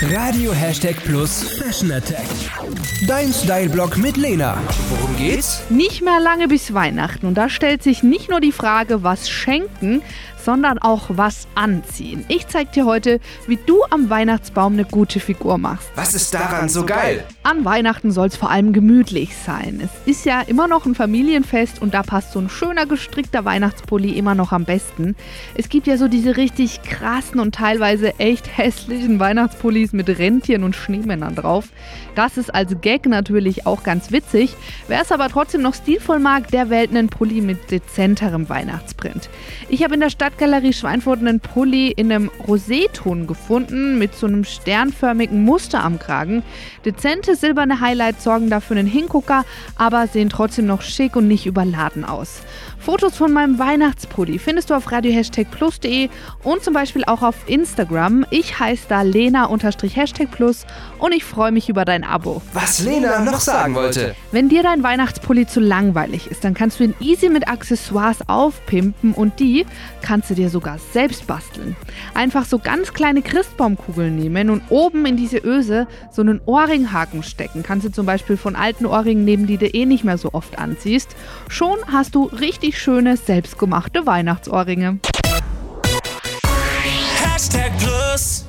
Radio Hashtag Plus Fashion Attack. Dein Style-Blog mit Lena. Worum geht's? Nicht mehr lange bis Weihnachten und da stellt sich nicht nur die Frage, was schenken, sondern auch was anziehen. Ich zeig dir heute, wie du am Weihnachtsbaum eine gute Figur machst. Was ist daran so geil? An Weihnachten soll es vor allem gemütlich sein. Es ist ja immer noch ein Familienfest und da passt so ein schöner gestrickter Weihnachtspulli immer noch am besten. Es gibt ja so diese richtig krassen und teilweise echt hässlichen Weihnachtspullis mit Rentieren und Schneemännern drauf. Das ist als Gag natürlich auch ganz witzig. Wer es aber trotzdem noch stilvoll mag, der wählt einen Pulli mit dezenterem Weihnachtsprint. Ich habe in der Stadt Stadtgalerie Schweinfurt einen Pulli in einem Roseton gefunden mit so einem sternförmigen Muster am Kragen. Dezente silberne Highlights sorgen dafür einen Hingucker, aber sehen trotzdem noch schick und nicht überladen aus. Fotos von meinem Weihnachtspulli findest du auf radio-plus.de und zum Beispiel auch auf Instagram. Ich heiße da Lena-Hashtag Plus und ich freue mich über dein Abo. Was Lena noch sagen wollte. Wenn dir dein Weihnachtspulli zu langweilig ist, dann kannst du ihn easy mit Accessoires aufpimpen und die kannst du dir sogar selbst basteln. Einfach so ganz kleine Christbaumkugeln nehmen und oben in diese Öse so einen Ohrringhaken stecken. Kannst du zum Beispiel von alten Ohrringen nehmen, die du eh nicht mehr so oft anziehst. Schon hast du richtig schöne, selbstgemachte Weihnachtsohrringe. Hashtag Plus.